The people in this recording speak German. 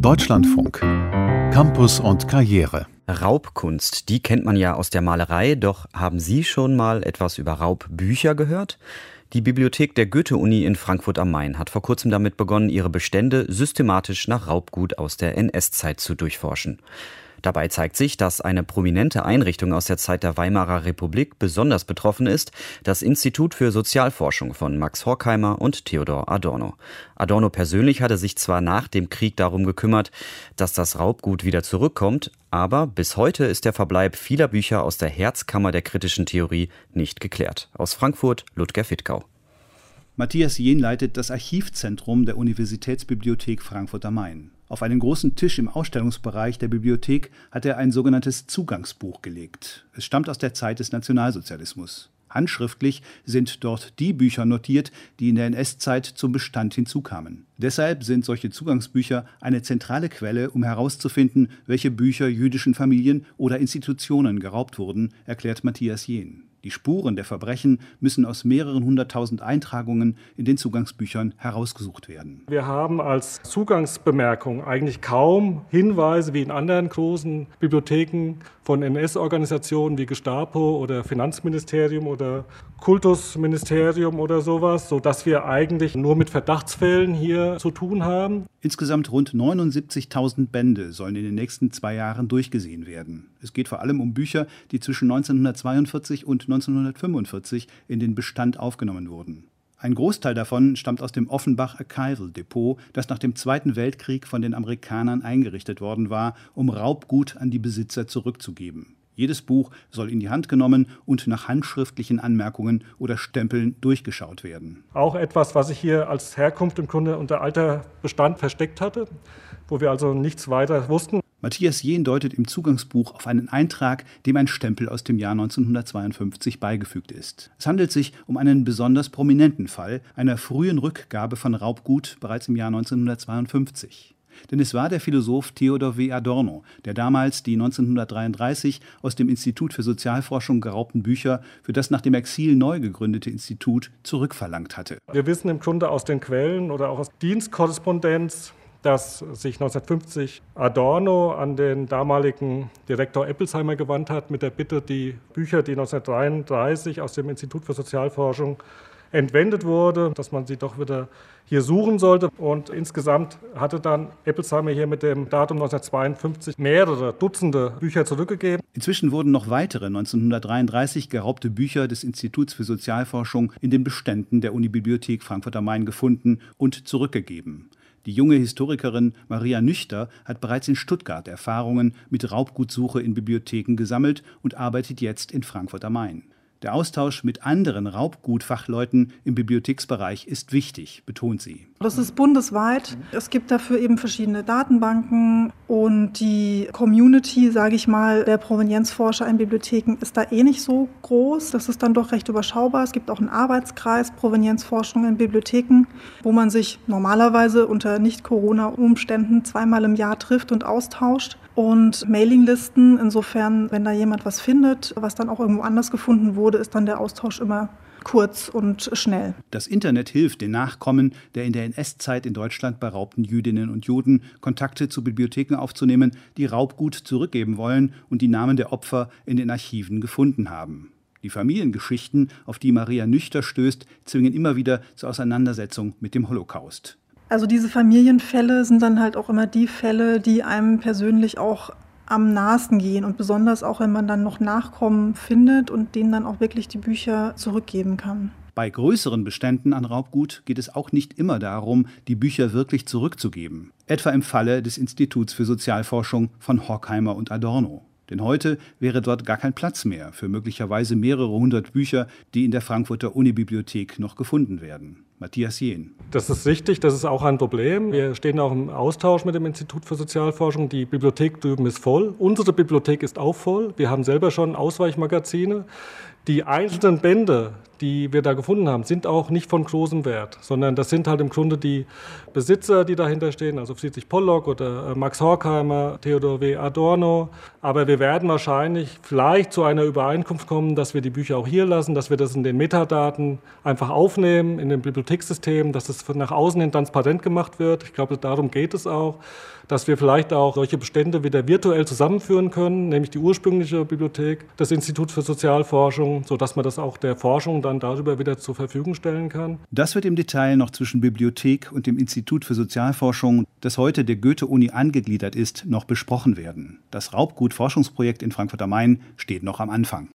Deutschlandfunk. Campus und Karriere. Raubkunst, die kennt man ja aus der Malerei, doch haben Sie schon mal etwas über Raubbücher gehört? Die Bibliothek der Goethe-Uni in Frankfurt am Main hat vor kurzem damit begonnen, ihre Bestände systematisch nach Raubgut aus der NS-Zeit zu durchforschen. Dabei zeigt sich, dass eine prominente Einrichtung aus der Zeit der Weimarer Republik besonders betroffen ist, das Institut für Sozialforschung von Max Horkheimer und Theodor Adorno. Adorno persönlich hatte sich zwar nach dem Krieg darum gekümmert, dass das Raubgut wieder zurückkommt, aber bis heute ist der Verbleib vieler Bücher aus der Herzkammer der kritischen Theorie nicht geklärt. Aus Frankfurt Ludger Fittkau. Matthias Jehn leitet das Archivzentrum der Universitätsbibliothek Frankfurt am Main. Auf einen großen Tisch im Ausstellungsbereich der Bibliothek hat er ein sogenanntes Zugangsbuch gelegt. Es stammt aus der Zeit des Nationalsozialismus. Handschriftlich sind dort die Bücher notiert, die in der NS-Zeit zum Bestand hinzukamen. Deshalb sind solche Zugangsbücher eine zentrale Quelle, um herauszufinden, welche Bücher jüdischen Familien oder Institutionen geraubt wurden, erklärt Matthias Jehn. Die Spuren der Verbrechen müssen aus mehreren hunderttausend Eintragungen in den Zugangsbüchern herausgesucht werden. Wir haben als Zugangsbemerkung eigentlich kaum Hinweise wie in anderen großen Bibliotheken von NS-Organisationen wie Gestapo oder Finanzministerium oder Kultusministerium oder sowas, sodass wir eigentlich nur mit Verdachtsfällen hier zu tun haben. Insgesamt rund 79.000 Bände sollen in den nächsten zwei Jahren durchgesehen werden. Es geht vor allem um Bücher, die zwischen 1942 und 1945 in den Bestand aufgenommen wurden. Ein Großteil davon stammt aus dem Offenbach Archival Depot, das nach dem Zweiten Weltkrieg von den Amerikanern eingerichtet worden war, um Raubgut an die Besitzer zurückzugeben. Jedes Buch soll in die Hand genommen und nach handschriftlichen Anmerkungen oder Stempeln durchgeschaut werden. Auch etwas, was sich hier als Herkunft im Grunde unter alter Bestand versteckt hatte, wo wir also nichts weiter wussten. Matthias Jehn deutet im Zugangsbuch auf einen Eintrag, dem ein Stempel aus dem Jahr 1952 beigefügt ist. Es handelt sich um einen besonders prominenten Fall einer frühen Rückgabe von Raubgut bereits im Jahr 1952. Denn es war der Philosoph Theodor W. Adorno, der damals die 1933 aus dem Institut für Sozialforschung geraubten Bücher für das nach dem Exil neu gegründete Institut zurückverlangt hatte. Wir wissen im Grunde aus den Quellen oder auch aus Dienstkorrespondenz, dass sich 1950 Adorno an den damaligen Direktor Eppelsheimer gewandt hat mit der Bitte, die Bücher, die 1933 aus dem Institut für Sozialforschung entwendet wurde, dass man sie doch wieder hier suchen sollte. Und insgesamt hatte dann Eppelsheimer hier mit dem Datum 1952 mehrere Dutzende Bücher zurückgegeben. Inzwischen wurden noch weitere 1933 geraubte Bücher des Instituts für Sozialforschung in den Beständen der Unibibliothek Frankfurt am Main gefunden und zurückgegeben. Die junge Historikerin Maria Nüchter hat bereits in Stuttgart Erfahrungen mit Raubgutsuche in Bibliotheken gesammelt und arbeitet jetzt in Frankfurt am Main. Der Austausch mit anderen Raubgutfachleuten im Bibliotheksbereich ist wichtig, betont sie. Das ist bundesweit. Es gibt dafür eben verschiedene Datenbanken und die Community, sage ich mal, der Provenienzforscher in Bibliotheken ist da eh nicht so groß. Das ist dann doch recht überschaubar. Es gibt auch einen Arbeitskreis Provenienzforschung in Bibliotheken, wo man sich normalerweise unter Nicht-Corona-Umständen zweimal im Jahr trifft und austauscht. Und Mailinglisten, insofern, wenn da jemand was findet, was dann auch irgendwo anders gefunden wurde, ist dann der Austausch immer kurz und schnell. Das Internet hilft den Nachkommen der in der NS-Zeit in Deutschland beraubten Jüdinnen und Juden, Kontakte zu Bibliotheken aufzunehmen, die Raubgut zurückgeben wollen und die Namen der Opfer in den Archiven gefunden haben. Die Familiengeschichten, auf die Maria Nüchter stößt, zwingen immer wieder zur Auseinandersetzung mit dem Holocaust. Also diese Familienfälle sind dann halt auch immer die Fälle, die einem persönlich auch am nahesten gehen und besonders auch, wenn man dann noch Nachkommen findet und denen dann auch wirklich die Bücher zurückgeben kann. Bei größeren Beständen an Raubgut geht es auch nicht immer darum, die Bücher wirklich zurückzugeben. Etwa im Falle des Instituts für Sozialforschung von Horkheimer und Adorno. Denn heute wäre dort gar kein Platz mehr für möglicherweise mehrere hundert Bücher, die in der Frankfurter Unibibliothek noch gefunden werden. Matthias Jehn. Das ist richtig, das ist auch ein Problem. Wir stehen auch im Austausch mit dem Institut für Sozialforschung. Die Bibliothek drüben ist voll. Unsere Bibliothek ist auch voll. Wir haben selber schon Ausweichmagazine. Die einzelnen Bände, die wir da gefunden haben, sind auch nicht von großem Wert, sondern das sind halt im Grunde die Besitzer, die dahinter stehen, also Friedrich Pollock oder äh, Max Horkheimer, Theodor W. Adorno. Aber wir werden wahrscheinlich vielleicht zu einer Übereinkunft kommen, dass wir die Bücher auch hier lassen, dass wir das in den Metadaten einfach aufnehmen, in dem Bibliothekssystem, dass es nach außen hin transparent gemacht wird. Ich glaube, darum geht es auch dass wir vielleicht auch solche Bestände wieder virtuell zusammenführen können, nämlich die ursprüngliche Bibliothek, das Institut für Sozialforschung, sodass man das auch der Forschung dann darüber wieder zur Verfügung stellen kann. Das wird im Detail noch zwischen Bibliothek und dem Institut für Sozialforschung, das heute der Goethe-Uni angegliedert ist, noch besprochen werden. Das Raubgut-Forschungsprojekt in Frankfurt am Main steht noch am Anfang.